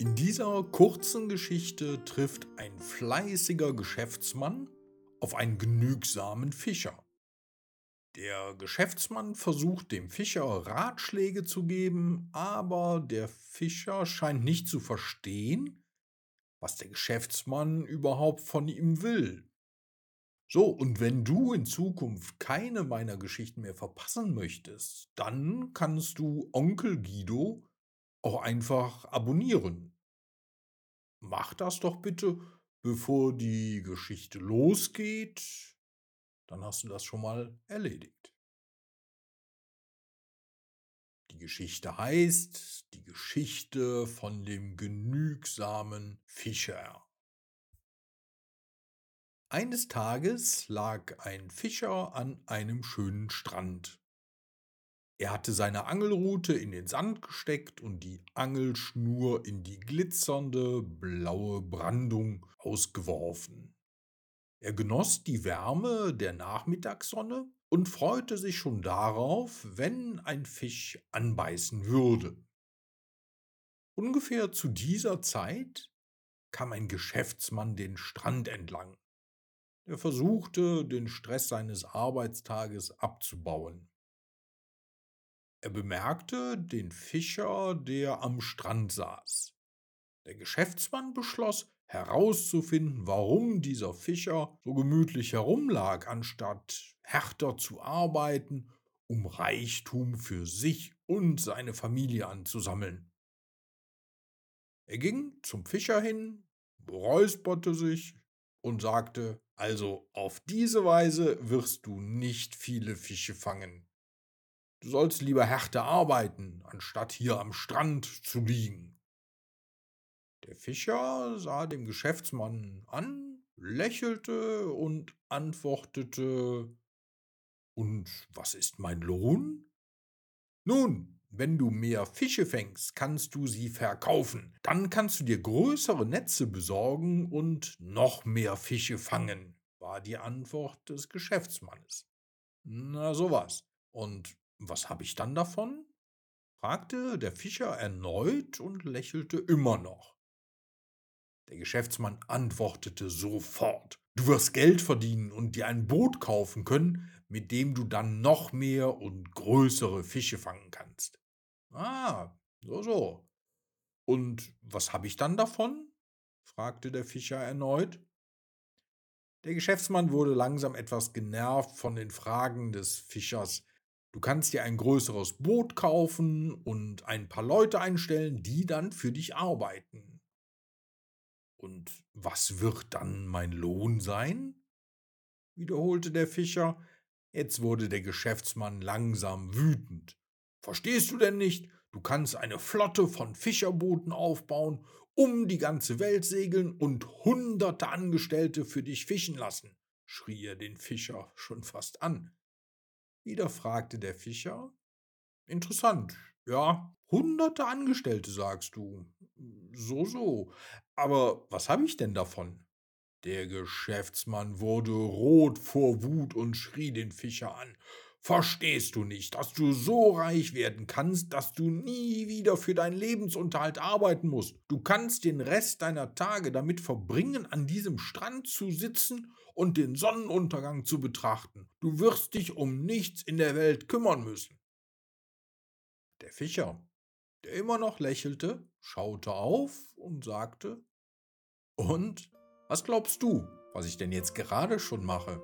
In dieser kurzen Geschichte trifft ein fleißiger Geschäftsmann auf einen genügsamen Fischer. Der Geschäftsmann versucht dem Fischer Ratschläge zu geben, aber der Fischer scheint nicht zu verstehen, was der Geschäftsmann überhaupt von ihm will. So, und wenn du in Zukunft keine meiner Geschichten mehr verpassen möchtest, dann kannst du Onkel Guido auch einfach abonnieren. Mach das doch bitte, bevor die Geschichte losgeht. Dann hast du das schon mal erledigt. Die Geschichte heißt Die Geschichte von dem genügsamen Fischer. Eines Tages lag ein Fischer an einem schönen Strand. Er hatte seine Angelrute in den Sand gesteckt und die Angelschnur in die glitzernde blaue Brandung ausgeworfen. Er genoss die Wärme der Nachmittagssonne und freute sich schon darauf, wenn ein Fisch anbeißen würde. Ungefähr zu dieser Zeit kam ein Geschäftsmann den Strand entlang. Er versuchte, den Stress seines Arbeitstages abzubauen. Er bemerkte den Fischer, der am Strand saß. Der Geschäftsmann beschloss, herauszufinden, warum dieser Fischer so gemütlich herumlag, anstatt härter zu arbeiten, um Reichtum für sich und seine Familie anzusammeln. Er ging zum Fischer hin, räusperte sich und sagte, also auf diese Weise wirst du nicht viele Fische fangen. Du sollst lieber härter arbeiten, anstatt hier am Strand zu liegen. Der Fischer sah den Geschäftsmann an, lächelte und antwortete Und was ist mein Lohn? Nun, wenn du mehr Fische fängst, kannst du sie verkaufen. Dann kannst du dir größere Netze besorgen und noch mehr Fische fangen, war die Antwort des Geschäftsmannes. Na sowas. Und was habe ich dann davon? fragte der Fischer erneut und lächelte immer noch. Der Geschäftsmann antwortete sofort. Du wirst Geld verdienen und dir ein Boot kaufen können, mit dem du dann noch mehr und größere Fische fangen kannst. Ah, so, so. Und was habe ich dann davon? fragte der Fischer erneut. Der Geschäftsmann wurde langsam etwas genervt von den Fragen des Fischers. Du kannst dir ein größeres Boot kaufen und ein paar Leute einstellen, die dann für dich arbeiten. Und was wird dann mein Lohn sein? wiederholte der Fischer. Jetzt wurde der Geschäftsmann langsam wütend. Verstehst du denn nicht? Du kannst eine Flotte von Fischerbooten aufbauen, um die ganze Welt segeln und hunderte Angestellte für dich fischen lassen, schrie er den Fischer schon fast an. Wieder fragte der Fischer. Interessant, ja, hunderte Angestellte, sagst du. So, so. Aber was habe ich denn davon? Der Geschäftsmann wurde rot vor Wut und schrie den Fischer an. Verstehst du nicht, dass du so reich werden kannst, dass du nie wieder für deinen Lebensunterhalt arbeiten musst? Du kannst den Rest deiner Tage damit verbringen, an diesem Strand zu sitzen und den Sonnenuntergang zu betrachten. Du wirst dich um nichts in der Welt kümmern müssen. Der Fischer, der immer noch lächelte, schaute auf und sagte, Und, was glaubst du, was ich denn jetzt gerade schon mache?